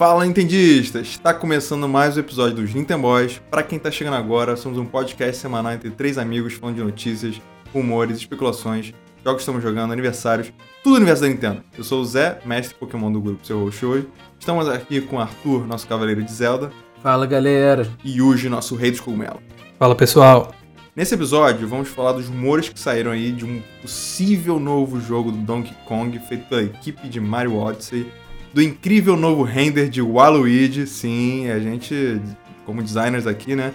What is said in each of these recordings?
Fala Nintendistas! Está começando mais um episódio dos Nintendo Boys. Para quem está chegando agora, somos um podcast semanal entre três amigos falando de notícias, rumores, especulações, jogos que estamos jogando, aniversários, tudo o universo da Nintendo. Eu sou o Zé, mestre Pokémon do grupo Seu Host hoje. Estamos aqui com Arthur, nosso cavaleiro de Zelda. Fala galera! E Yuji, nosso rei dos cogumelos. Fala pessoal! Nesse episódio, vamos falar dos rumores que saíram aí de um possível novo jogo do Donkey Kong feito pela equipe de Mario Odyssey, do incrível novo render de Waluigi. Sim, a gente, como designers aqui, né,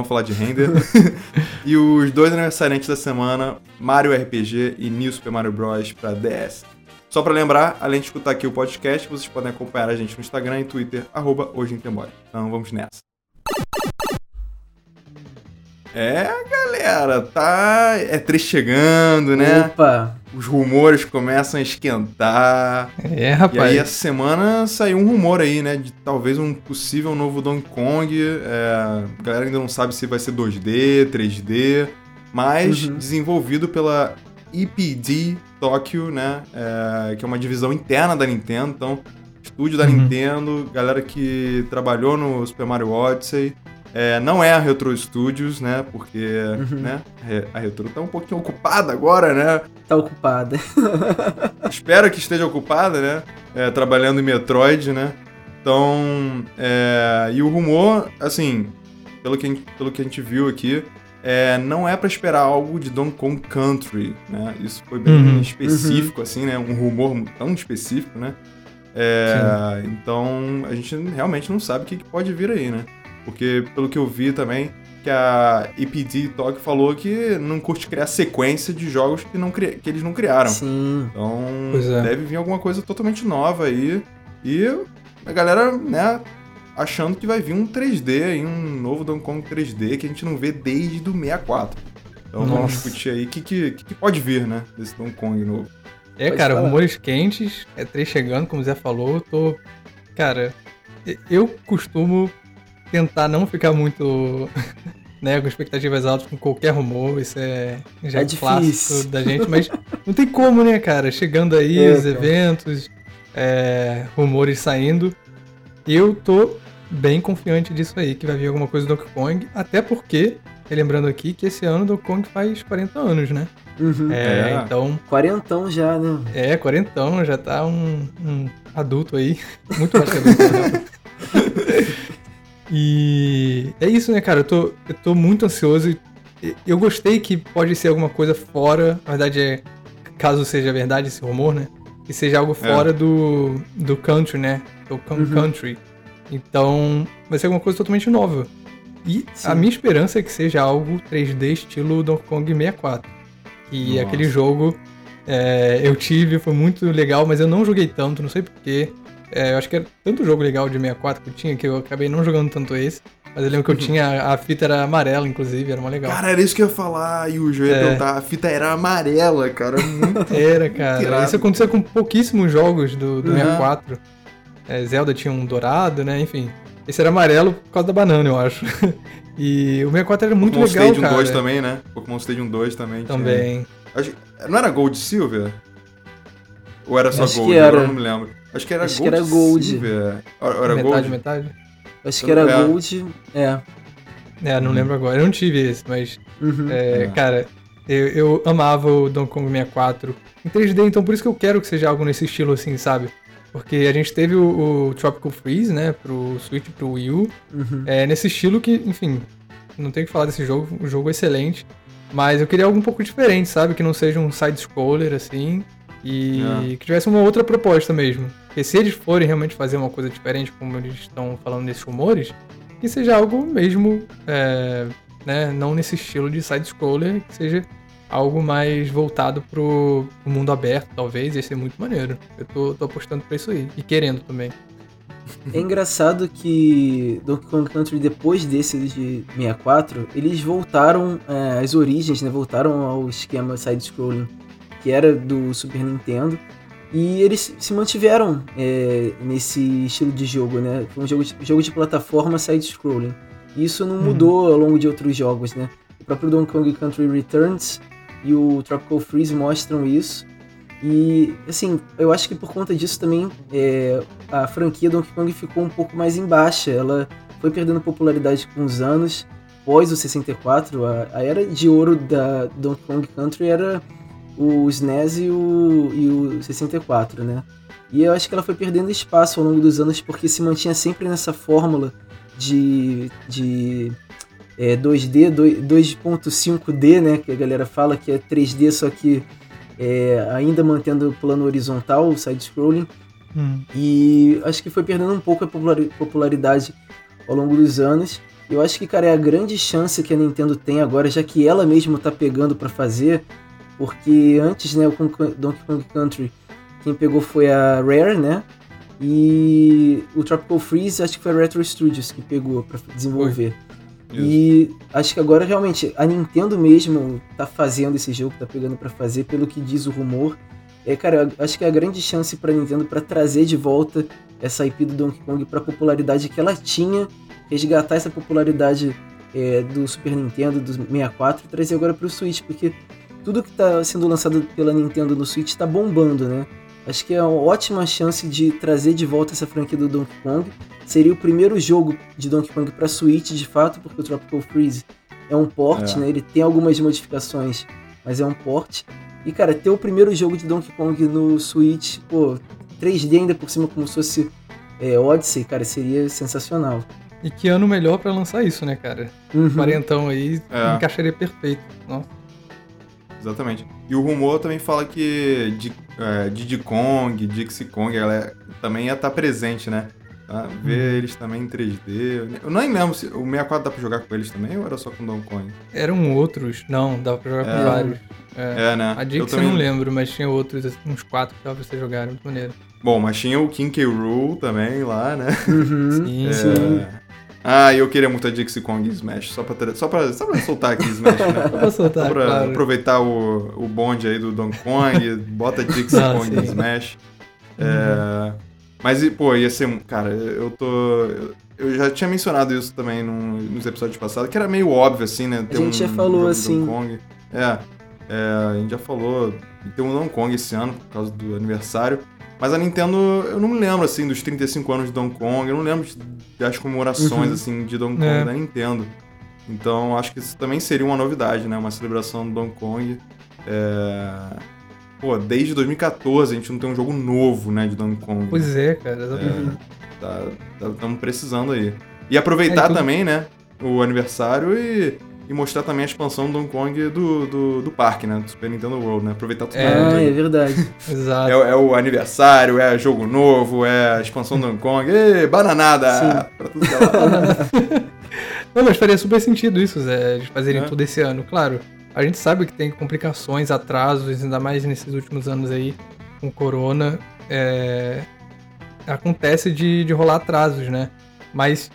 a falar de render. e os dois aniversariantes da semana, Mario RPG e New Super Mario Bros. para DS. Só para lembrar, além de escutar aqui o podcast, vocês podem acompanhar a gente no Instagram e Twitter, arroba hoje Então vamos nessa. É, galera, tá. É três chegando, né? Opa! Os rumores começam a esquentar. É, rapaz. E aí, essa semana saiu um rumor aí, né? De talvez um possível novo Donkey Kong. É, a galera ainda não sabe se vai ser 2D, 3D, mas uhum. desenvolvido pela EPD Tokyo, né? É, que é uma divisão interna da Nintendo. Então, estúdio da uhum. Nintendo, galera que trabalhou no Super Mario Odyssey. É, não é a Retro Studios, né? Porque uhum. né, a Retro tá um pouquinho ocupada agora, né? Tá ocupada. Espero que esteja ocupada, né? É, trabalhando em Metroid, né? Então, é, e o rumor, assim, pelo que, pelo que a gente viu aqui, é, não é para esperar algo de Donkey Kong Country, né? Isso foi bem uhum, específico, uhum. assim, né? Um rumor tão específico, né? É, então, a gente realmente não sabe o que, que pode vir aí, né? Porque, pelo que eu vi também, que a EPD Talk falou que não curte criar sequência de jogos que, não cri... que eles não criaram. Sim. Então, é. deve vir alguma coisa totalmente nova aí. E a galera, né, achando que vai vir um 3D aí, um novo Donkey Kong 3D que a gente não vê desde o 64. Então Nossa. vamos discutir aí o que, que, que, pode vir, né, desse Donkey Kong novo. É, pode cara, falar. rumores quentes, é 3 chegando, como o Zé falou, eu tô... Cara, eu costumo tentar não ficar muito né, com expectativas altas com qualquer rumor, isso é já é clássico da gente, mas não tem como, né, cara? Chegando aí é, os cara. eventos, é, rumores saindo, eu tô bem confiante disso aí, que vai vir alguma coisa do Donkey Kong, até porque, lembrando aqui que esse ano o Donkey Kong faz 40 anos, né? Uhum. É, é, então... Quarentão já, né? É, quarentão, já tá um, um adulto aí, muito mais que adulto, né? E é isso, né, cara? Eu tô, eu tô muito ansioso. Eu gostei que pode ser alguma coisa fora. Na verdade, é, caso seja verdade esse rumor, né? Que seja algo é. fora é. do, do country, né? Do uhum. country. Então, vai ser alguma coisa totalmente nova. E Sim. a minha esperança é que seja algo 3D estilo Donkey Kong 64. E Nossa. aquele jogo é, eu tive, foi muito legal, mas eu não joguei tanto, não sei porquê. É, eu acho que era tanto jogo legal de 64 que eu tinha que eu acabei não jogando tanto esse. Mas eu lembro que eu tinha. A fita era amarela, inclusive, era uma legal. Cara, era isso que eu ia falar, Yujo. Eu ia é. perguntar. A fita era amarela, cara. Muito era, cara. Tirado. Isso acontecia com pouquíssimos jogos do, do uhum. 64. É, Zelda tinha um dourado, né? Enfim. Esse era amarelo por causa da banana, eu acho. E o 64 era muito Pokémon legal, Stadium cara. 2 também, né? Pokémon Stadium 2 também. Também. Tinha... Não era Gold Silver? Ou era só acho Gold? Era. Eu não me lembro. Acho que era Acho Gold. Que era Gold. Silver. Era metade, Gold? metade? Acho que era é. Gold. É. É, não hum. lembro agora. Eu não tive esse, mas. Uhum. É, é. Cara, eu, eu, amava o Donkey Kong 64 em 3D, então por isso que eu quero que seja algo nesse estilo assim, sabe? Porque a gente teve o, o Tropical Freeze, né, pro Switch pro Wii U. Uhum. É, nesse estilo que, enfim, não tenho que falar desse jogo, o jogo é excelente. Mas eu queria algo um pouco diferente, sabe? Que não seja um side-scroller assim. E é. que tivesse uma outra proposta mesmo. Porque se eles forem realmente fazer uma coisa diferente, como eles estão falando nesses rumores, que seja algo mesmo, é, né, não nesse estilo de side-scroller, que seja algo mais voltado pro, pro, mundo aberto, talvez, ia ser muito maneiro. Eu tô, tô apostando pra isso aí, e querendo também. É engraçado que Donkey Kong Country, depois desse de 64, eles voltaram é, às origens, né? Voltaram ao esquema side-scrolling que era do Super Nintendo. E eles se mantiveram é, nesse estilo de jogo, né? Foi um jogo de, jogo de plataforma side-scrolling. Isso não uhum. mudou ao longo de outros jogos, né? O próprio Donkey Kong Country Returns e o Tropical Freeze mostram isso. E, assim, eu acho que por conta disso também é, a franquia Donkey Kong ficou um pouco mais em baixa. Ela foi perdendo popularidade com os anos. Após o 64, a, a era de ouro da Donkey Kong Country era o SNES e o, e o 64, né? E eu acho que ela foi perdendo espaço ao longo dos anos porque se mantinha sempre nessa fórmula de, de é, 2D, 2.5D, né? Que a galera fala que é 3D, só que é, ainda mantendo o plano horizontal, o side-scrolling. Hum. E acho que foi perdendo um pouco a popularidade ao longo dos anos. Eu acho que, cara, é a grande chance que a Nintendo tem agora, já que ela mesma tá pegando para fazer, porque antes, né, o Donkey Kong Country, quem pegou foi a Rare, né? E o Tropical Freeze, acho que foi a Retro Studios que pegou para desenvolver. E acho que agora realmente a Nintendo mesmo tá fazendo esse jogo, tá pegando para fazer, pelo que diz o rumor. É, cara, acho que é a grande chance pra Nintendo para trazer de volta essa IP do Donkey Kong pra popularidade que ela tinha, resgatar essa popularidade é, do Super Nintendo, do 64 e trazer agora pro Switch, porque tudo que tá sendo lançado pela Nintendo no Switch tá bombando, né? Acho que é uma ótima chance de trazer de volta essa franquia do Donkey Kong. Seria o primeiro jogo de Donkey Kong para Switch, de fato, porque o Tropical Freeze é um port, é. né? Ele tem algumas modificações, mas é um port. E, cara, ter o primeiro jogo de Donkey Kong no Switch, pô, 3D ainda por cima, como se fosse é, Odyssey, cara, seria sensacional. E que ano melhor para lançar isso, né, cara? Uhum. Quarentão aí é. encaixaria perfeito. Nossa. Exatamente. E o rumor também fala que é, Diddy Kong, Dixie Kong, ela é, também ia estar tá presente, né? Tá? Ver hum. eles também em 3D. Eu nem lembro se o 64 dá pra jogar com eles também ou era só com Donkey Kong? Eram outros, não, dava pra jogar é, com vários. É, é né? A Dixie eu, também... eu não lembro, mas tinha outros, assim, uns quatro que dava pra você jogar, muito maneiro. Bom, mas tinha o King K. Rool também lá, né? Uhum, sim, é... sim. Ah, eu queria muito a Dixie Kong Smash, só pra, só pra, só pra soltar aqui Smash, né? só pra soltar, Só pra claro. aproveitar o, o bonde aí do Donkey Kong, bota a Dixie ah, Kong sim. Smash. É, uhum. mas, pô, ia ser... Cara, eu tô... Eu já tinha mencionado isso também num, nos episódios passados, que era meio óbvio, assim, né? Ter a gente um, já falou, assim... Kong. É, é, a gente já falou... Tem um Donkey Kong esse ano, por causa do aniversário. Mas a Nintendo, eu não me lembro, assim, dos 35 anos de Donkey Kong, eu não lembro das comemorações, uhum. assim, de Donkey Kong é. da Nintendo. Então, acho que isso também seria uma novidade, né? Uma celebração do Donkey Kong. É... Pô, desde 2014 a gente não tem um jogo novo, né, de Donkey Kong. Pois é, cara, exatamente. É, tá, estamos precisando aí. E aproveitar é, tudo... também, né, o aniversário e e mostrar também a expansão do Donkey Kong do, do, do parque, né? Do Super Nintendo World, né? Aproveitar tudo. É, é verdade. Exato. É, é, o aniversário, é jogo novo, é a expansão do Donkey Kong. Ê, bananada! Sim. Pra tudo que é lá. Não, mas faria super sentido isso, Zé, de fazerem é. tudo esse ano. Claro, a gente sabe que tem complicações, atrasos, ainda mais nesses últimos anos aí, com corona. É... Acontece de, de rolar atrasos, né? Mas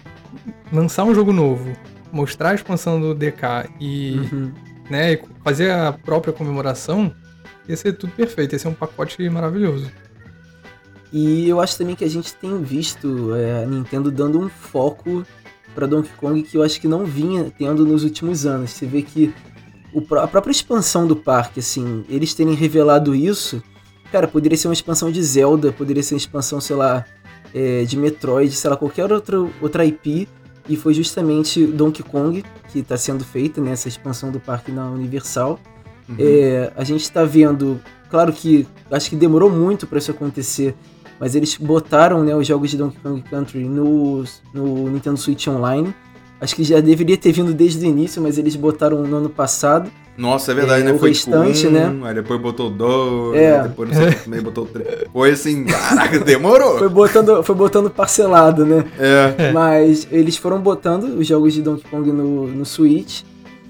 lançar um jogo novo mostrar a expansão do DK e uhum. né, fazer a própria comemoração, ia ser tudo perfeito, ia ser um pacote maravilhoso. E eu acho também que a gente tem visto é, a Nintendo dando um foco para Donkey Kong que eu acho que não vinha tendo nos últimos anos. Você vê que a própria expansão do parque, assim, eles terem revelado isso, cara, poderia ser uma expansão de Zelda, poderia ser uma expansão, sei lá, é, de Metroid, sei lá, qualquer outra, outra IP e foi justamente Donkey Kong que está sendo feita nessa expansão do parque na Universal. Uhum. É, a gente está vendo, claro que acho que demorou muito para isso acontecer, mas eles botaram né, os jogos de Donkey Kong Country no, no Nintendo Switch Online. Acho que já deveria ter vindo desde o início, mas eles botaram no ano passado. Nossa, é verdade, é, né? Foi restante, tipo um, né? Aí depois botou dois, é. depois não sei o que, botou três. Foi assim, caraca, demorou. foi, botando, foi botando parcelado, né? É. Mas eles foram botando os jogos de Donkey Kong no, no Switch.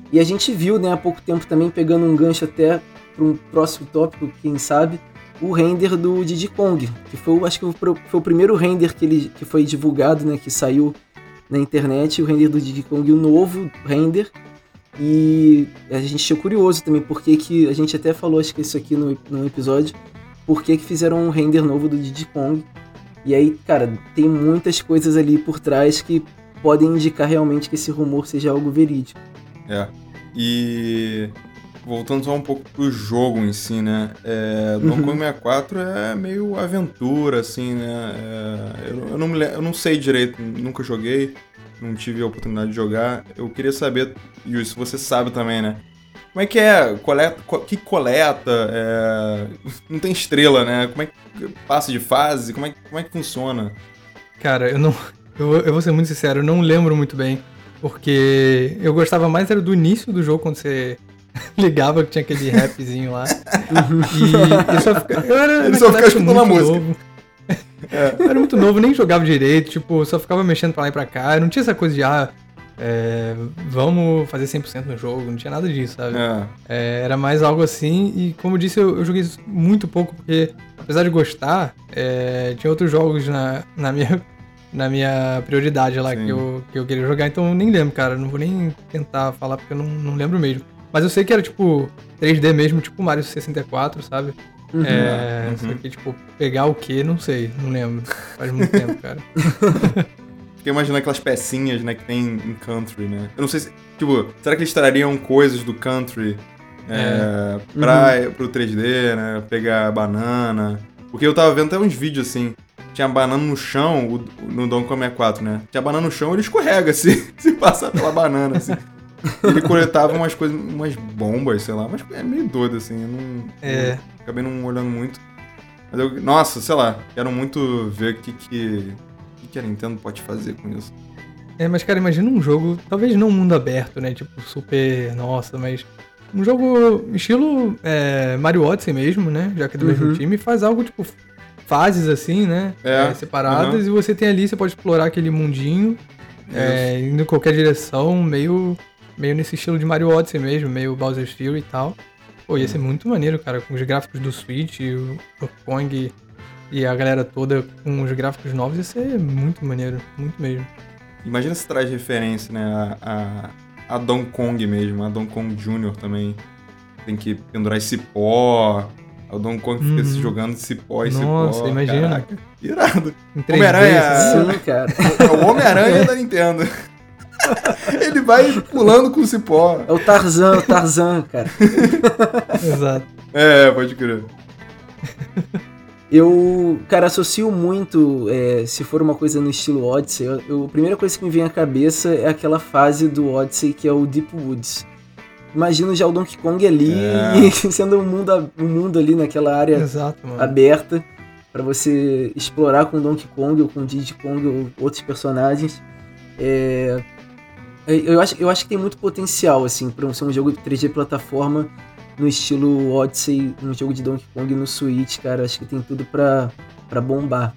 E a gente viu, né, há pouco tempo também, pegando um gancho até para um próximo tópico, quem sabe, o render do Diddy Kong. Que foi, acho que foi o primeiro render que, ele, que foi divulgado, né? Que saiu na internet, o render do Diddy Kong, o novo render e a gente achou curioso também, porque que a gente até falou, acho que isso aqui no, no episódio, por que fizeram um render novo do Diddy Kong. E aí, cara, tem muitas coisas ali por trás que podem indicar realmente que esse rumor seja algo verídico. É. E voltando só um pouco pro jogo em si, né? É, Donkey Kong 64 é meio aventura, assim, né? É, eu, eu, não eu não sei direito, nunca joguei, não tive a oportunidade de jogar. Eu queria saber, e isso você sabe também, né? Como é que é? Coleta, que coleta? É... Não tem estrela, né? Como é que passa de fase? Como é, como é que funciona? Cara, eu não. Eu, eu vou ser muito sincero, eu não lembro muito bem. Porque eu gostava mais era do início do jogo, quando você ligava que tinha aquele rapzinho lá. e eu só, fica, eu era, Ele só ficava escutando a música. Novo. É. Eu era muito novo, nem jogava direito, tipo, só ficava mexendo pra lá e pra cá. Eu não tinha essa coisa de, ah, é, vamos fazer 100% no jogo, não tinha nada disso, sabe? É. É, era mais algo assim, e como eu disse, eu, eu joguei muito pouco, porque apesar de gostar, é, tinha outros jogos na, na minha na minha prioridade lá que eu, que eu queria jogar, então eu nem lembro, cara. Não vou nem tentar falar porque eu não, não lembro mesmo. Mas eu sei que era tipo 3D mesmo, tipo Mario 64, sabe? Uhum. É, uhum. Só que, tipo, pegar o que, não sei, não lembro. Faz muito tempo, cara. Fiquei imaginando aquelas pecinhas, né, que tem em country, né? Eu não sei se. Tipo, será que eles trariam coisas do country é. É, pra, uhum. pro 3D, né? Pegar banana. Porque eu tava vendo até uns vídeos assim tinha banana no chão, no Donkey Kong 64, né? Tinha banana no chão, ele escorrega se, se passar pela banana, assim. Ele coletava umas coisas, umas bombas, sei lá, mas é meio doido, assim. Eu não. É. Eu acabei não olhando muito. Mas eu, nossa, sei lá, quero muito ver o que, que, que a Nintendo pode fazer com isso. É, mas cara, imagina um jogo, talvez não um mundo aberto, né? Tipo, super, nossa, mas um jogo estilo é, Mario Odyssey mesmo, né? Já que é do uhum. mesmo time, faz algo tipo fases assim, né? É, é, separadas, uhum. e você tem ali, você pode explorar aquele mundinho, é, indo em qualquer direção, meio, meio nesse estilo de Mario Odyssey mesmo, meio Bowser's Fury e tal. Pô, ia ser muito maneiro, cara, com os gráficos do Switch, o Kong e a galera toda com os gráficos novos, ia ser muito maneiro, muito mesmo. Imagina se traz referência, né, a, a, a Donkey Kong mesmo, a Donkey Kong Jr. também. Tem que pendurar esse pó, o Donkey Kong fica se uhum. jogando cipó e cipó. Nossa, imagina. Caraca, irado. Homem-Aranha. Sim, cara. É o Homem-Aranha da Nintendo. Ele vai pulando com o cipó. É o Tarzan, o Tarzan, cara. Exato. É, pode crer. Eu, cara, associo muito, é, se for uma coisa no estilo Odyssey, eu, eu, a primeira coisa que me vem à cabeça é aquela fase do Odyssey que é o Deep Woods imagino já o Donkey Kong ali é. sendo um mundo, um mundo ali naquela área Exato, aberta para você explorar com Donkey Kong ou com Diddy Kong ou outros personagens. É, é, eu, acho, eu acho que tem muito potencial assim para ser um jogo de 3D plataforma no estilo Odyssey, um jogo de Donkey Kong no Switch, cara. Acho que tem tudo para bombar.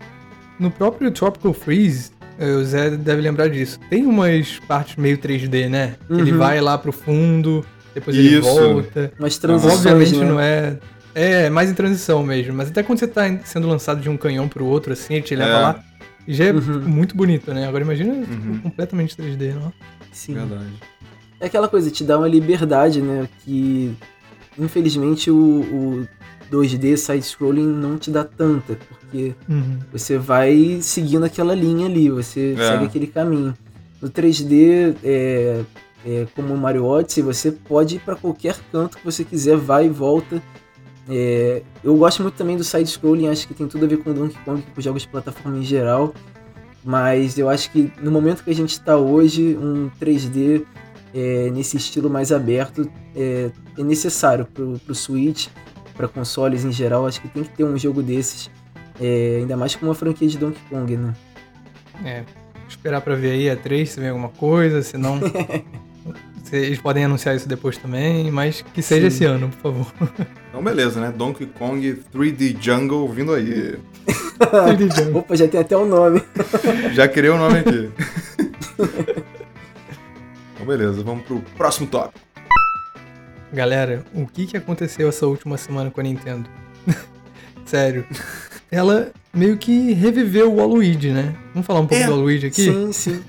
No próprio Tropical Freeze, é, o Zé deve lembrar disso. Tem umas partes meio 3D, né? Uhum. Ele vai lá pro fundo, depois Isso. ele volta. Mas transições, Obviamente né? não é... É, mais em transição mesmo. Mas até quando você tá sendo lançado de um canhão pro outro, assim, ele te leva é. lá, já é uhum. muito bonito, né? Agora imagina uhum. completamente 3D, não? Sim. Verdade. É aquela coisa, te dá uma liberdade, né? Que infelizmente o, o 2D side-scrolling não te dá tanta, porque uhum. você vai seguindo aquela linha ali, você é. segue aquele caminho. No 3D, é, é, como o Mario Odyssey, você pode ir para qualquer canto que você quiser, vai e volta. É, eu gosto muito também do side-scrolling, acho que tem tudo a ver com o Donkey Kong, com jogos de plataforma em geral. Mas eu acho que no momento que a gente está hoje, um 3D é, nesse estilo mais aberto é, é necessário para o Switch, para consoles em geral. Acho que tem que ter um jogo desses, é, ainda mais com uma franquia de Donkey Kong, né? É, esperar para ver aí a 3 se vem alguma coisa, senão Eles podem anunciar isso depois também, mas que seja Sim. esse ano, por favor. Então, beleza, né? Donkey Kong 3D Jungle vindo aí. 3D Jungle. Opa, já tem até o um nome. já criei o um nome aqui. então, beleza, vamos pro próximo tópico. Galera, o que, que aconteceu essa última semana com a Nintendo? Sério. Ela meio que reviveu o Waluigi, né? Vamos falar um pouco é, do Waluigi aqui? Sim, sim.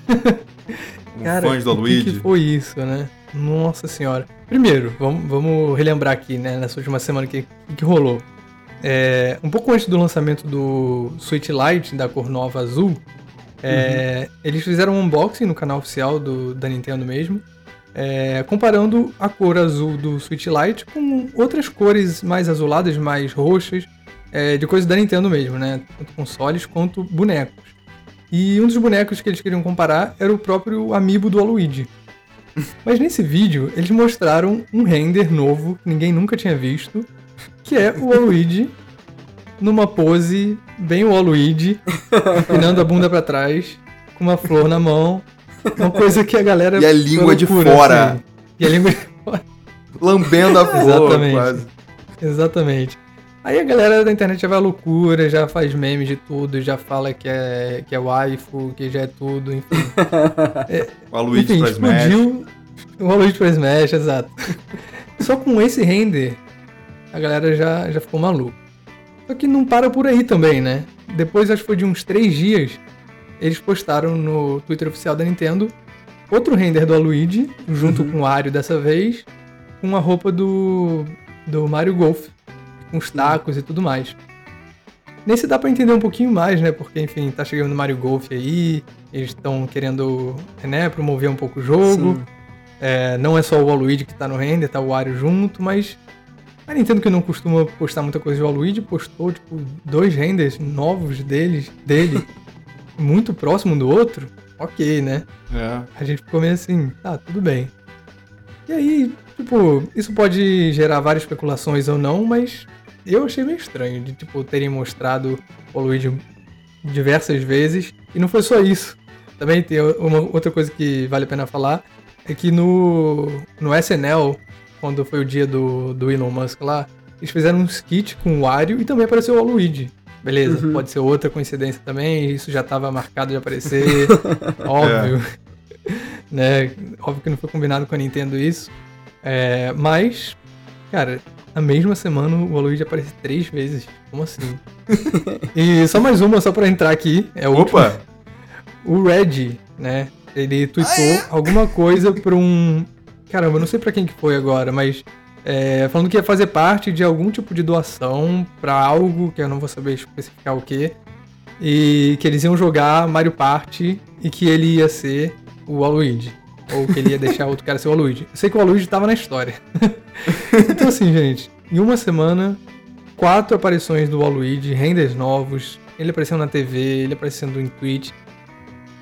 Cara, fãs do Luigi. O que, foi isso, né? Nossa senhora. Primeiro, vamos, vamos relembrar aqui, né, nessa última semana que, que rolou. É, um pouco antes do lançamento do Switch Lite da cor nova azul, é, uhum. eles fizeram um unboxing no canal oficial do, da Nintendo mesmo, é, comparando a cor azul do Switch Lite com outras cores mais azuladas, mais roxas, é, de coisas da Nintendo mesmo, né? Tanto consoles quanto bonecos. E um dos bonecos que eles queriam comparar era o próprio amiibo do Waluigi. Mas nesse vídeo, eles mostraram um render novo que ninguém nunca tinha visto, que é o Waluigi numa pose bem Waluigi, empinando a bunda para trás, com uma flor na mão. Uma coisa que a galera. E a língua de fora. Assim. E a língua de fora. Lambendo a flor, Exatamente. quase. Exatamente. Aí a galera da internet já vai à loucura, já faz memes de tudo, já fala que é, que é waifu, que já é tudo, enfim. É, o Aloysio enfim, pra explodiu, Smash. O Aloysio pra Smash, exato. Só com esse render, a galera já, já ficou maluca. Só que não para por aí também, né? Depois, acho que foi de uns três dias, eles postaram no Twitter oficial da Nintendo outro render do Aluigi, junto uhum. com o Wario dessa vez, com a roupa do, do Mario Golf com os tacos e tudo mais. Nesse dá para entender um pouquinho mais, né? Porque, enfim, tá chegando o Mario Golf aí, eles estão querendo, né, promover um pouco o jogo. É, não é só o Waluigi que tá no render, tá o Wario junto, mas a Nintendo que não costuma postar muita coisa de Waluigi, postou, tipo, dois renders novos deles, dele, muito próximo um do outro. Ok, né? É. A gente ficou meio assim, tá, tudo bem. E aí, tipo, isso pode gerar várias especulações ou não, mas eu achei meio estranho de, tipo, terem mostrado o Luigi diversas vezes. E não foi só isso. Também tem uma outra coisa que vale a pena falar. É que no, no SNL, quando foi o dia do, do Elon Musk lá, eles fizeram um skit com o Wario e também apareceu o Luigi. Beleza, uhum. pode ser outra coincidência também, isso já estava marcado de aparecer, óbvio. É. né? Óbvio que não foi combinado com a Nintendo isso. É, mas, cara, na mesma semana o Waluigi aparece três vezes. Como assim? e só mais uma, só pra entrar aqui. É Opa! O Red, né? Ele tweetou ah, é? alguma coisa pra um. Caramba, eu não sei pra quem que foi agora, mas. É, falando que ia fazer parte de algum tipo de doação para algo que eu não vou saber especificar o que. E que eles iam jogar Mario Party e que ele ia ser o Waluigi. Ou que ele ia deixar outro cara ser o Waluigi. Eu sei que o Waluigi tava na história. então assim, gente, em uma semana, quatro aparições do Waluigi, renders novos, ele aparecendo na TV, ele aparecendo em Twitch.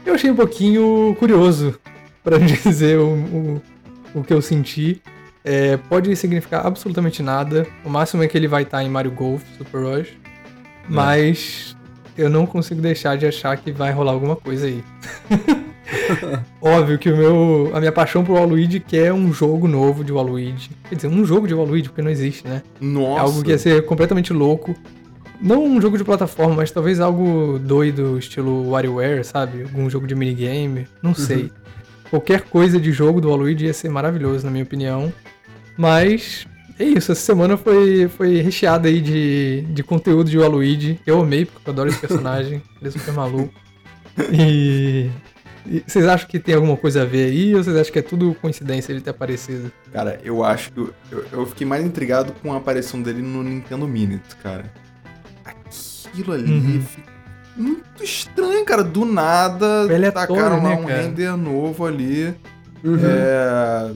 Eu achei um pouquinho curioso, para dizer o, o, o, que eu senti. É, pode significar absolutamente nada. O máximo é que ele vai estar em Mario Golf Super Rush. É. Mas eu não consigo deixar de achar que vai rolar alguma coisa aí. Óbvio que o meu, a minha paixão por Waluigi quer um jogo novo de Waluigi. Quer dizer, um jogo de Waluigi, porque não existe, né? Nossa. É algo que ia ser completamente louco. Não um jogo de plataforma, mas talvez algo doido, estilo WarioWare, sabe? Algum jogo de minigame, não uhum. sei. Qualquer coisa de jogo do Waluigi ia ser maravilhoso, na minha opinião. Mas é isso, essa semana foi, foi recheada aí de, de conteúdo de Waluigi. Eu amei, porque eu adoro esse personagem. ele é super maluco. E e vocês acham que tem alguma coisa a ver aí ou vocês acham que é tudo coincidência ele ter aparecido? Cara, eu acho que. Eu, eu fiquei mais intrigado com a aparição dele no Nintendo Minute, cara. Aquilo ali uhum. muito estranho, cara. Do nada, tacaram né, um render novo ali. Uhum. É,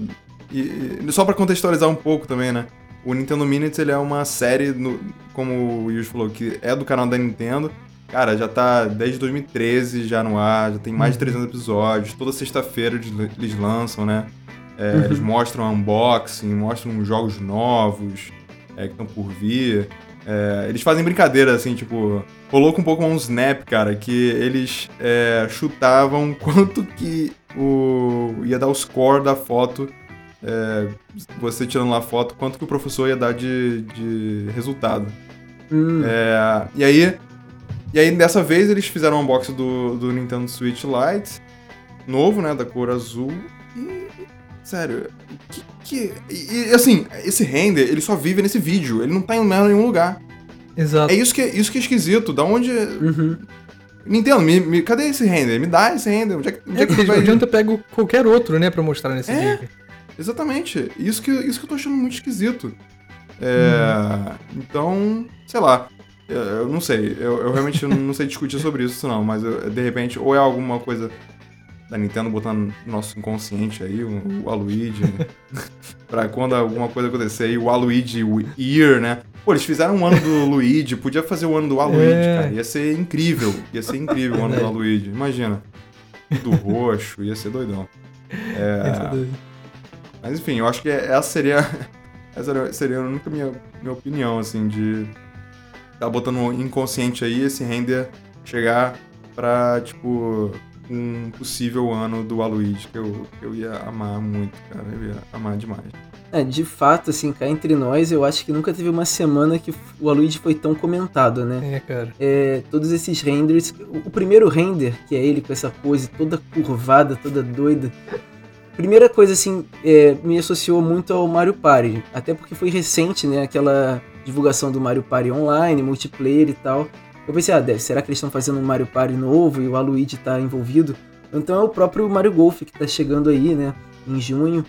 e, e, só para contextualizar um pouco também, né? O Nintendo Minutes ele é uma série, no, como o Yuji falou, que é do canal da Nintendo. Cara, já tá desde 2013 já no ar, já tem mais de 300 uhum. episódios. Toda sexta-feira eles lançam, né? É, uhum. Eles mostram unboxing, mostram jogos novos é, que estão por vir. É, eles fazem brincadeira, assim, tipo... Rolou com um pouco um Snap, cara, que eles é, chutavam quanto que o, ia dar o score da foto é, você tirando lá a foto, quanto que o professor ia dar de, de resultado. Hum. É, e aí, e aí, dessa vez, eles fizeram um unboxing do, do Nintendo Switch Lite, novo, né, da cor azul. E, sério, que, que... E, assim, esse render, ele só vive nesse vídeo, ele não tá em nenhum lugar. Exato. É isso que, isso que é esquisito, da onde... Uhum. Nintendo, me, me, cadê esse render? Me dá esse render. Onde é, onde é, é que vai... adianta eu pego qualquer outro, né, pra mostrar nesse é, vídeo. Exatamente. Isso que, isso que eu tô achando muito esquisito. É, uhum. Então, sei lá. Eu, eu não sei, eu, eu realmente não sei discutir sobre isso, não, mas eu, de repente, ou é alguma coisa da Nintendo botando no nosso inconsciente aí, o, o Aluigi, né? pra quando alguma coisa acontecer aí, o Aluigi Year, né? Pô, eles fizeram um ano do Luigi, podia fazer o ano do Aluigi, é. cara. Ia ser incrível. Ia ser incrível o ano do Aluigi. Imagina. Do roxo, ia ser doidão. É... Mas enfim, eu acho que essa seria. Essa seria a única minha, minha opinião, assim, de. Tá botando inconsciente aí esse render chegar pra, tipo, um possível ano do Aluigi, que eu, que eu ia amar muito, cara. Eu ia amar demais. É, de fato, assim, cá entre nós, eu acho que nunca teve uma semana que o Aluigi foi tão comentado, né? É, cara. É, todos esses renders. O primeiro render, que é ele com essa pose toda curvada, toda doida. Primeira coisa, assim, é, me associou muito ao Mario Party. Até porque foi recente, né? Aquela divulgação do Mario Party online, multiplayer e tal. Eu pensei, ah, deve, será que eles estão fazendo um Mario Party novo e o Aluigi está envolvido? Então é o próprio Mario Golf que está chegando aí, né, em junho.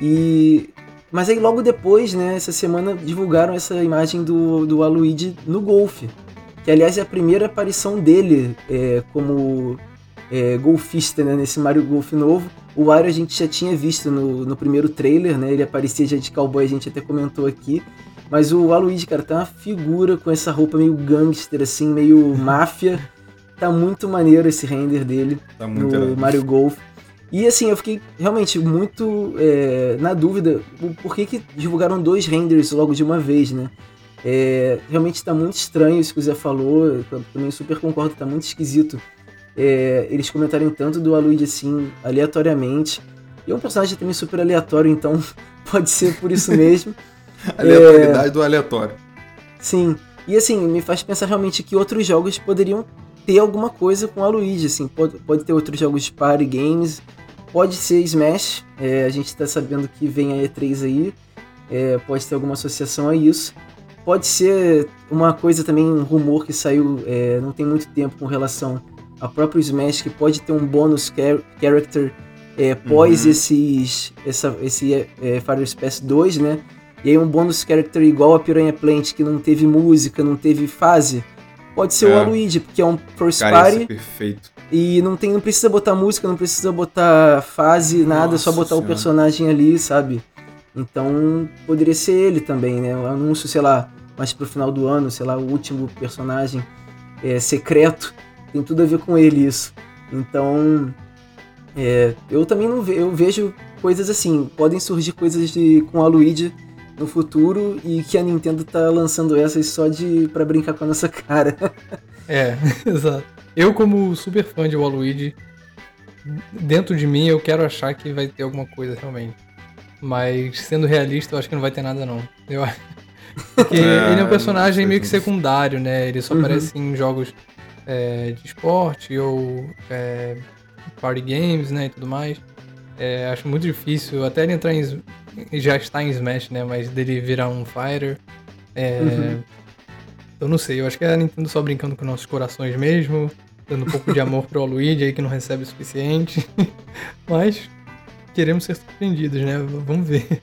E mas aí logo depois, né, essa semana divulgaram essa imagem do, do Aluigi no Golf, que aliás é a primeira aparição dele é, como é, golfista né, nesse Mario Golf novo. O Wario a gente já tinha visto no, no primeiro trailer, né? Ele aparecia já de cowboy, a gente até comentou aqui. Mas o Aloysio, cara, tá uma figura com essa roupa meio gangster, assim, meio máfia. Tá muito maneiro esse render dele tá no Mario Golf. E assim, eu fiquei realmente muito é, na dúvida por que, que divulgaram dois renders logo de uma vez, né? É, realmente está muito estranho isso que o Zé falou, eu também super concordo, tá muito esquisito. É, eles comentarem tanto do Aluigi assim, aleatoriamente. E é um personagem também super aleatório, então pode ser por isso mesmo. Aleatoriedade é... do aleatório. Sim. E assim, me faz pensar realmente que outros jogos poderiam ter alguma coisa com a Luigi, assim. Pode, pode ter outros jogos de party games, pode ser Smash, é, a gente tá sabendo que vem a E3 aí, é, pode ter alguma associação a isso. Pode ser uma coisa também, um rumor que saiu é, não tem muito tempo com relação ao próprio Smash, que pode ter um bônus char character é, pós uhum. esses, essa, esse é, Fire Space 2, né? E aí um bônus character igual a Piranha Plant, que não teve música, não teve fase, pode ser é. o Aluigi, porque é um first Cara, party. perfeito. E não, tem, não precisa botar música, não precisa botar fase, nada, Nossa só botar senhora. o personagem ali, sabe? Então poderia ser ele também, né? O anúncio, sei lá, mais pro final do ano, sei lá, o último personagem é, secreto. Tem tudo a ver com ele isso. Então, é, eu também não ve eu vejo coisas assim. Podem surgir coisas de, com a Luigi no futuro e que a Nintendo tá lançando essas só de para brincar com a nossa cara. é, exato. Eu como super fã de Waluigi, dentro de mim eu quero achar que vai ter alguma coisa realmente. Mas sendo realista, eu acho que não vai ter nada não. Eu Porque é, ele é um personagem meio que secundário, né? Ele só uhum. aparece em jogos é, de esporte ou é, party games, né, e tudo mais. É, acho muito difícil, até ele entrar em já está em Smash, né? Mas dele virar um fighter. É... Uhum. Eu não sei, eu acho que é a Nintendo só brincando com nossos corações mesmo, dando um pouco de amor pro Luigi aí que não recebe o suficiente. Mas queremos ser surpreendidos, né? Vamos ver.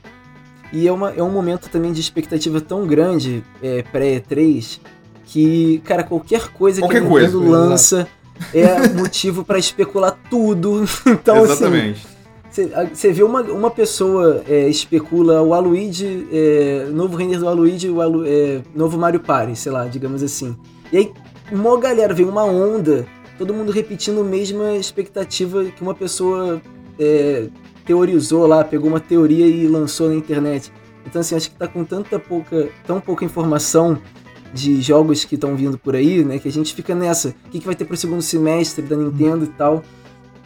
E é, uma, é um momento também de expectativa tão grande, é, pré-E3, que, cara, qualquer coisa qualquer que a Nintendo coisa, lança é motivo para especular tudo. Então, assim, Exatamente. assim você vê uma, uma pessoa é, especula o Aluigi, é, novo render do Aluigi, o Alu, é, novo Mario Party, sei lá, digamos assim. E aí, uma galera, vem uma onda, todo mundo repetindo a mesma expectativa que uma pessoa é, teorizou lá, pegou uma teoria e lançou na internet. Então, assim, acho que tá com tanta pouca, tão pouca informação de jogos que estão vindo por aí, né, que a gente fica nessa. O que, que vai ter pro segundo semestre da Nintendo e tal.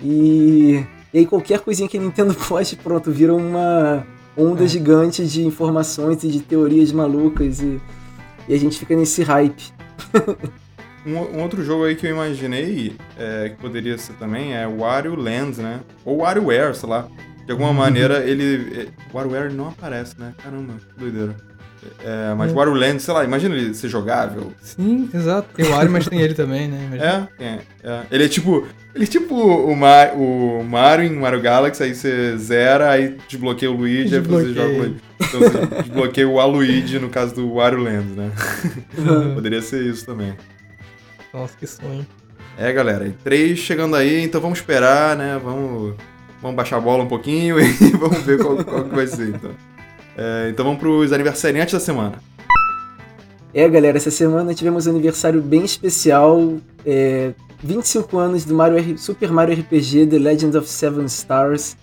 E e aí qualquer coisinha que a Nintendo poste, pronto, vira uma onda é. gigante de informações e de teorias malucas e, e a gente fica nesse hype. um, um, outro jogo aí que eu imaginei é, que poderia ser também é Wario Land, né? Ou WarioWare, sei lá. De alguma uhum. maneira ele. É, WarioWare não aparece, né? Caramba, que doideira. É, mas é. Wario Land, sei lá, imagina ele ser jogável. Sim, exato. Tem o Wario, mas tem ele também, né? É, é, é, Ele é tipo. Ele é tipo o, Mar, o Mario em Mario Galaxy, aí você zera, aí desbloqueia o Luigi, aí você joga o Luigi. Então você desbloqueia o Aluigi no caso do Wario Land, né? Uhum. Poderia ser isso também. Nossa, que sonho. É, galera, três chegando aí, então vamos esperar, né? Vamos, vamos baixar a bola um pouquinho e vamos ver qual, qual que vai ser, então. É, então vamos pros aniversariantes da semana. É, galera, essa semana tivemos um aniversário bem especial. É, 25 anos do Mario Super Mario RPG The Legend of Seven Stars.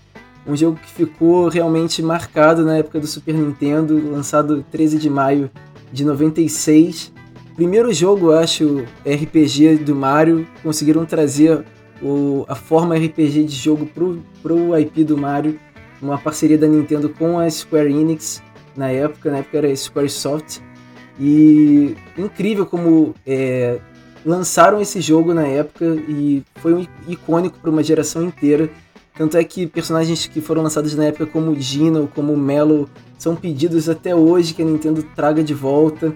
Um jogo que ficou realmente marcado na época do Super Nintendo, lançado 13 de maio de 96. Primeiro jogo, acho, RPG do Mario. Conseguiram trazer o, a forma RPG de jogo pro, pro IP do Mario. Uma parceria da Nintendo com a Square Enix na época, na época era Squaresoft. E incrível como é, lançaram esse jogo na época e foi um icônico para uma geração inteira. Tanto é que personagens que foram lançados na época, como Gino, como Melo, são pedidos até hoje que a Nintendo traga de volta.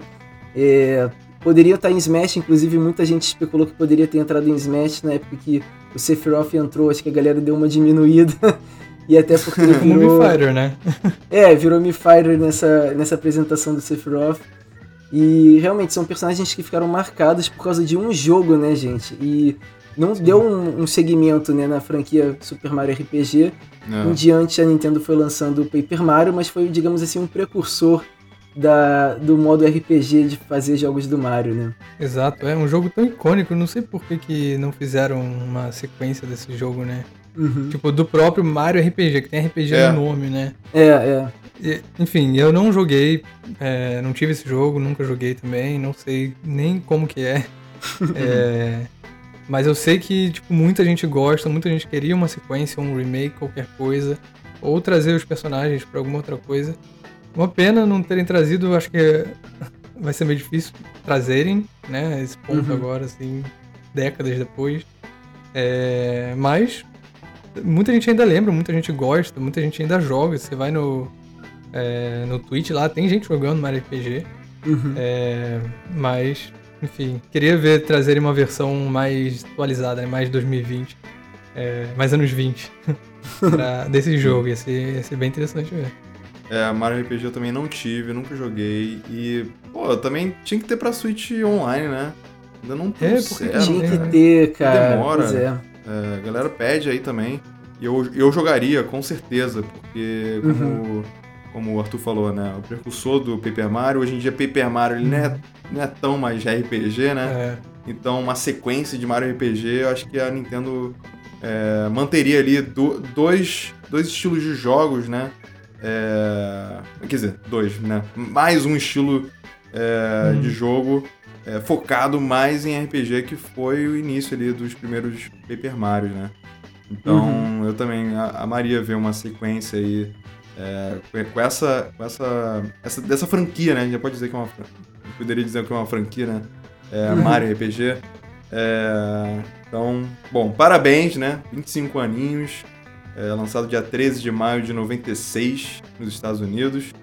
É, poderia estar em Smash, inclusive muita gente especulou que poderia ter entrado em Smash na época que o Sephiroth entrou, acho que a galera deu uma diminuída. e até porque ele virou... Fighter, né? é, virou Mi Fighter nessa, nessa apresentação do Sephiroth. E realmente são personagens que ficaram marcados por causa de um jogo, né, gente? E não Sim. deu um, um, segmento né, na franquia Super Mario RPG. Não. Em diante a Nintendo foi lançando o Paper Mario, mas foi, digamos assim, um precursor da, do modo RPG de fazer jogos do Mario, né? Exato, é um jogo tão icônico, não sei por que, que não fizeram uma sequência desse jogo, né? Uhum. Tipo, do próprio Mario RPG, que tem RPG é. no nome, né? É, é. Enfim, eu não joguei, é, não tive esse jogo, nunca joguei também, não sei nem como que é. é mas eu sei que, tipo, muita gente gosta, muita gente queria uma sequência, um remake, qualquer coisa. Ou trazer os personagens para alguma outra coisa. Uma pena não terem trazido, acho que vai ser meio difícil trazerem, né? Esse ponto uhum. agora, assim, décadas depois. É, mas muita gente ainda lembra, muita gente gosta, muita gente ainda joga. Você vai no, é, no Twitch lá, tem gente jogando Mario RPG. Uhum. É, mas enfim, queria ver trazerem uma versão mais atualizada, né? mais 2020, é, mais anos 20 pra, desse jogo. Ia ser, ia ser bem interessante ver. É, Mario RPG eu também não tive, nunca joguei. E, pô, também tinha que ter pra Switch online, né? Ainda não trouxeram. É, tinha que ter, cara. Demora. Pois é. é. A galera pede aí também. E eu, eu jogaria, com certeza, porque como uhum como o Arthur falou, né? O precursor do Paper Mario. Hoje em dia, Paper Mario ele não, é, não é tão mais RPG, né? É. Então, uma sequência de Mario RPG, eu acho que a Nintendo é, manteria ali do, dois, dois estilos de jogos, né? É, quer dizer, dois, né? Mais um estilo hum. de jogo é, focado mais em RPG, que foi o início ali dos primeiros Paper Mario, né? Então, uhum. eu também amaria ver uma sequência aí é, com essa, com essa, essa, dessa franquia, né? A gente já pode dizer que é uma, poderia dizer que é uma franquia, né? É, uhum. Mario RPG. É, então, bom, parabéns, né? 25 aninhos, é, lançado dia 13 de maio de 96 nos Estados Unidos.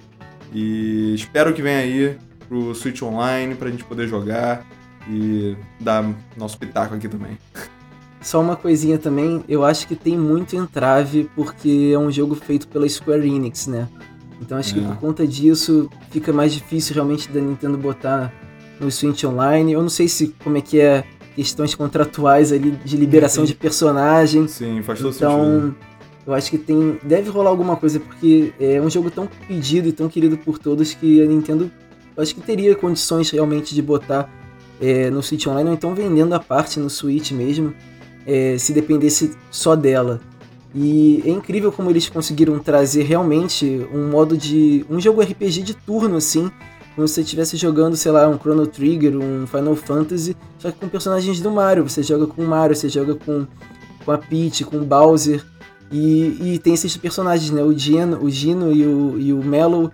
E espero que venha aí pro Switch Online pra gente poder jogar e dar nosso pitaco aqui também. Só uma coisinha também, eu acho que tem muito entrave porque é um jogo feito pela Square Enix, né? Então acho é. que por conta disso fica mais difícil realmente da Nintendo botar no Switch Online. Eu não sei se como é que é questões contratuais ali de liberação Sim. de personagem. Sim, faz todo então, sentido. Eu acho que tem deve rolar alguma coisa porque é um jogo tão pedido e tão querido por todos que a Nintendo acho que teria condições realmente de botar é, no Switch Online ou então vendendo a parte no Switch mesmo é, se dependesse só dela. E é incrível como eles conseguiram trazer realmente um modo de. um jogo RPG de turno, assim. Como se você estivesse jogando, sei lá, um Chrono Trigger, um Final Fantasy, só que com personagens do Mario. Você joga com o Mario, você joga com, com a Peach, com o Bowser. E, e tem esses personagens, né? O Gino, o Gino e o, e o Mellow.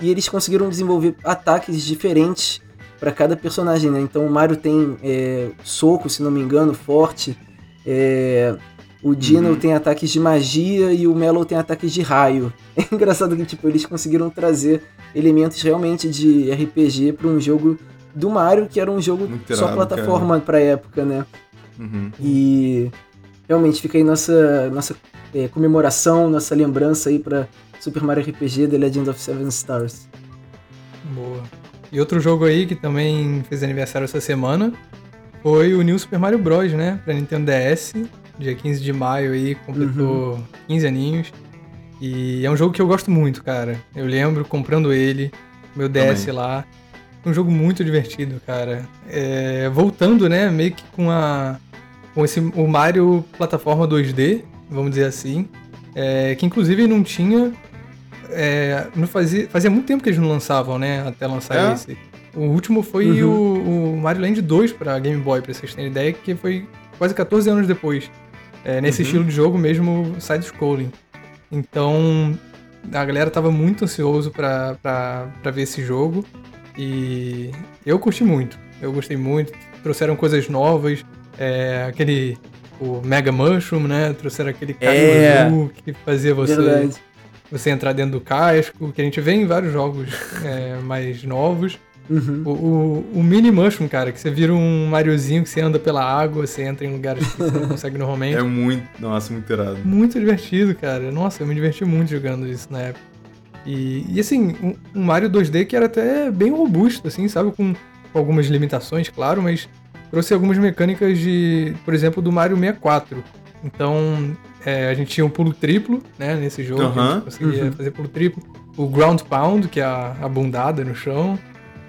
E eles conseguiram desenvolver ataques diferentes para cada personagem, né? Então o Mario tem é, soco, se não me engano, forte. É, o Dino uhum. tem ataques de magia e o Mellow tem ataques de raio. É engraçado que tipo, eles conseguiram trazer elementos realmente de RPG para um jogo do Mario, que era um jogo Muito só plataforma para pra época, né? Uhum. E realmente fica aí nossa, nossa é, comemoração, nossa lembrança aí para Super Mario RPG The Legend of Seven Stars. Boa. E outro jogo aí que também fez aniversário essa semana foi o New Super Mario Bros, né? Pra Nintendo DS, dia 15 de maio aí, completou uhum. 15 aninhos. E é um jogo que eu gosto muito, cara. Eu lembro comprando ele, meu DS Também. lá. Um jogo muito divertido, cara. É, voltando, né, meio que com a com esse o Mario plataforma 2D, vamos dizer assim, é, que inclusive não tinha é, não fazia, fazia muito tempo que eles não lançavam, né, até lançar é? esse. O último foi uhum. o, o, Mario Land 2 para Game Boy, para vocês terem ideia, que foi quase 14 anos depois. É, nesse uhum. estilo de jogo mesmo, side-scrolling. Então, a galera tava muito ansioso para ver esse jogo. E eu curti muito. Eu gostei muito. Trouxeram coisas novas. É, aquele. O Mega Mushroom, né? Trouxeram aquele é. que fazia você, você entrar dentro do casco, que a gente vê em vários jogos é, mais novos. Uhum. O, o, o, Mini Mushroom, cara, que você vira um Mariozinho que você anda pela água, você entra em lugares que você não consegue normalmente. É muito, nossa, muito irado. Muito divertido, cara. Nossa, eu me diverti muito jogando isso na época. E, e assim, um, um Mario 2D que era até bem robusto, assim, sabe? Com, com algumas limitações, claro, mas trouxe algumas mecânicas de, por exemplo, do Mario 64. Então, é, a gente tinha um pulo triplo, né, nesse jogo, uhum, a gente conseguia uhum. fazer pulo triplo. O Ground Pound, que é a, a bundada no chão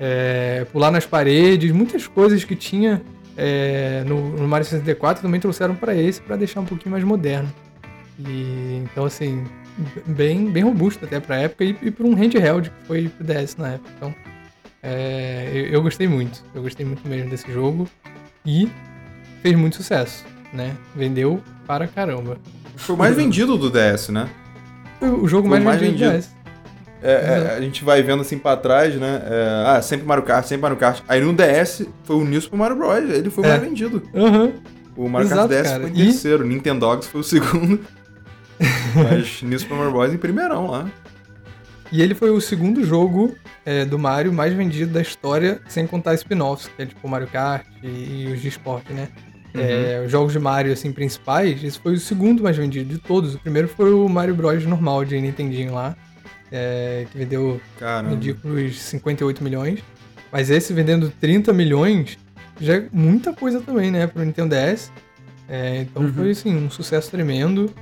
é, pular nas paredes, muitas coisas que tinha é, no, no, Mario 64 também trouxeram para esse para deixar um pouquinho mais moderno. E então assim, bem bem robusto até para época e, e para um handheld que foi pro DS na época. Então, é, eu, eu, gostei muito, eu gostei muito mesmo desse jogo e fez muito sucesso, né? Vendeu para caramba. Foi o mais vendido do DS, né? O, o jogo mais, mais, vendido, vendido. do DS. É, é, a gente vai vendo assim pra trás, né? É, ah, sempre Mario Kart, sempre Mario Kart. Aí no DS foi o New Super Mario Bros. Ele foi o mais é. vendido. Uhum. O Mario Exato, Kart DS cara. foi em terceiro, e... Nintendogs foi o segundo. Mas New Super Mario Bros. em primeirão lá. E ele foi o segundo jogo é, do Mario mais vendido da história, sem contar spin-offs, que é tipo Mario Kart e, e os de esporte, né? Uhum. É, os jogos de Mario, assim, principais, esse foi o segundo mais vendido de todos. O primeiro foi o Mario Bros. normal de Nintendinho lá é, que vendeu Caramba. ridículos 58 milhões. Mas esse vendendo 30 milhões já é muita coisa também, né, pro Nintendo DS. É, então uhum. foi, assim, um sucesso tremendo.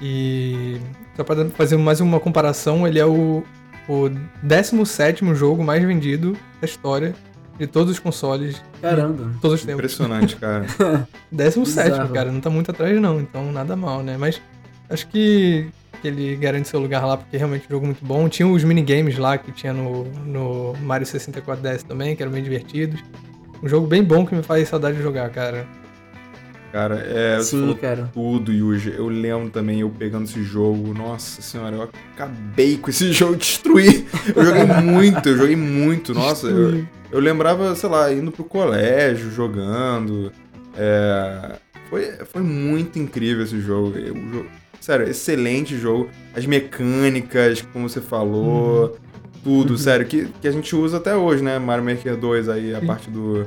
E só para fazer mais uma comparação, ele é o, o 17 jogo mais vendido da história de todos os consoles. Caramba. todos os tempos. Impressionante, cara. 17, cara, não tá muito atrás não, então nada mal, né? Mas acho que que ele garante seu lugar lá, porque realmente é um jogo muito bom. Tinha os minigames lá que tinha no, no Mario 64 DS também, que eram bem divertidos. Um jogo bem bom que me faz saudade de jogar, cara. Cara, é. Sim, cara. Tudo, Yuji. Eu lembro também eu pegando esse jogo. Nossa senhora, eu acabei com esse jogo, destruí. Eu joguei muito, eu joguei muito. Nossa, eu, eu lembrava, sei lá, indo pro colégio, jogando. É, foi, foi muito incrível esse jogo. Eu, Sério, excelente jogo. As mecânicas, como você falou, uhum. tudo, uhum. sério, que, que a gente usa até hoje, né? Mario Maker 2 aí, a parte do.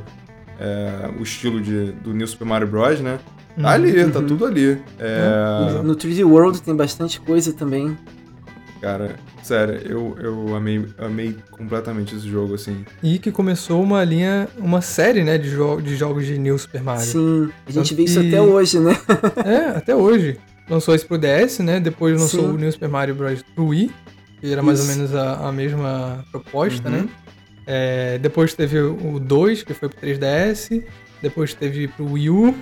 É, o estilo de, do New Super Mario Bros, né? Tá uhum. ali, tá uhum. tudo ali. É... No 3D World tem bastante coisa também. Cara, sério, eu, eu amei, amei completamente esse jogo, assim. E que começou uma linha, uma série, né, de, jo de jogos de New Super Mario. Sim, a gente Tanto vê isso até hoje, né? é, até hoje lançou esse pro DS, né? Depois lançou Sim. o New Super Mario Bros. pro Wii, que era mais Isso. ou menos a, a mesma proposta, uhum. né? É, depois teve o 2, que foi pro 3DS. Depois teve pro Wii U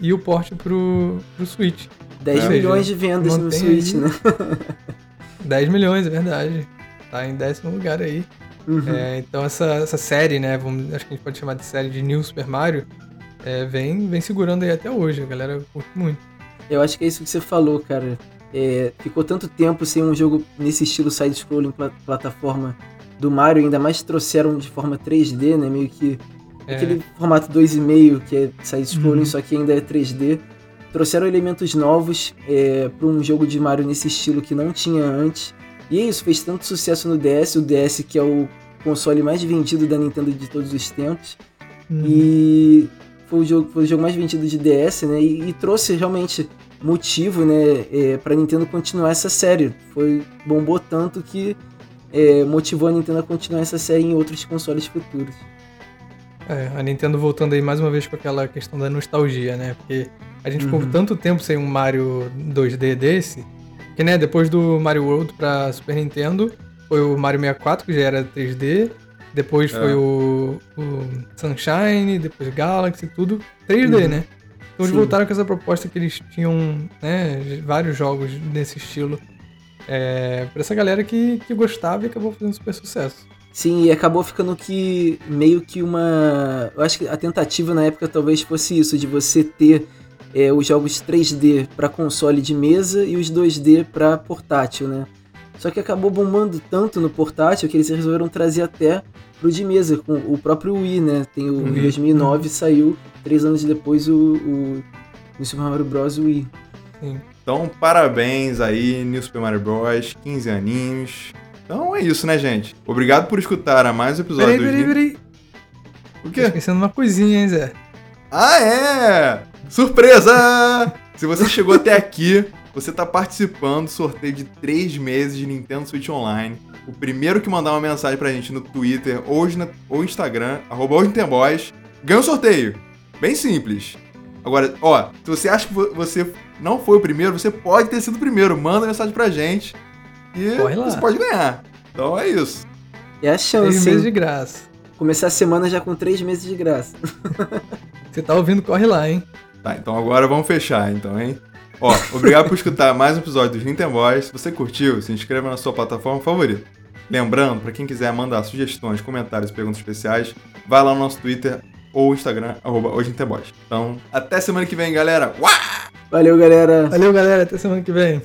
e o port pro, pro Switch. 10 milhões de vendas no Switch, aí... né? 10 milhões, é verdade. Tá em décimo lugar aí. Uhum. É, então essa, essa série, né? Vamos, acho que a gente pode chamar de série de New Super Mario, é, vem, vem segurando aí até hoje. A galera curte muito. Eu acho que é isso que você falou, cara. É, ficou tanto tempo sem um jogo nesse estilo side-scrolling pl plataforma do Mario, ainda mais trouxeram de forma 3D, né? Meio que é. aquele formato 2,5 que é side-scrolling, uhum. só que ainda é 3D. Trouxeram elementos novos é, para um jogo de Mario nesse estilo que não tinha antes. E isso, fez tanto sucesso no DS, o DS que é o console mais vendido da Nintendo de todos os tempos. Uhum. E foi o jogo, foi o jogo mais vendido de DS, né? E, e trouxe realmente motivo, né, é, para Nintendo continuar essa série. Foi bombou tanto que é, motivou a Nintendo a continuar essa série em outros consoles futuros. É, a Nintendo voltando aí mais uma vez com aquela questão da nostalgia, né? Porque a gente ficou uhum. tanto tempo sem um Mario 2D desse, que né, depois do Mario World pra Super Nintendo, foi o Mario 64, que já era 3D, depois é. foi o, o, Sunshine, depois Galaxy, tudo 3D, uhum. né? Então eles Sim. voltaram com essa proposta que eles tinham, né, vários jogos nesse estilo. É, pra essa galera que, que gostava e acabou fazendo super sucesso. Sim, e acabou ficando que meio que uma. Eu acho que a tentativa na época talvez fosse isso, de você ter é, os jogos 3D para console de mesa e os 2D para portátil, né? Só que acabou bombando tanto no portátil que eles resolveram trazer até pro de mesa, com o próprio Wii, né? Tem o uhum. 2009 saiu, três anos depois o, o, o Super Mario Bros. Wii. Sim. Então, parabéns aí, New Super Mario Bros. 15 aninhos. Então é isso, né, gente? Obrigado por escutar a mais um episódio peraí, do... Peraí, peraí, O quê? Tô esquecendo uma coisinha, hein, Zé? Ah, é! Surpresa! Se você chegou até aqui, você está participando do sorteio de 3 meses de Nintendo Switch Online. O primeiro que mandar uma mensagem pra gente no Twitter ou, na, ou Instagram, arroba Boys, ganha o sorteio. Bem simples. Agora, ó, se você acha que você não foi o primeiro, você pode ter sido o primeiro. Manda mensagem pra gente e você pode ganhar. Então é isso. É a chance. Três meses de graça. Começar a semana já com três meses de graça. você tá ouvindo, corre lá, hein? Tá, então agora vamos fechar, então, hein? Ó, obrigado por escutar mais um episódio dos Nintendo Boys. Se você curtiu, se inscreva na sua plataforma favorita. Lembrando, para quem quiser mandar sugestões, comentários e perguntas especiais, vai lá no nosso Twitter ou Instagram, arroba Então, até semana que vem, galera. Uá! Valeu, galera. Valeu, galera. Até semana que vem.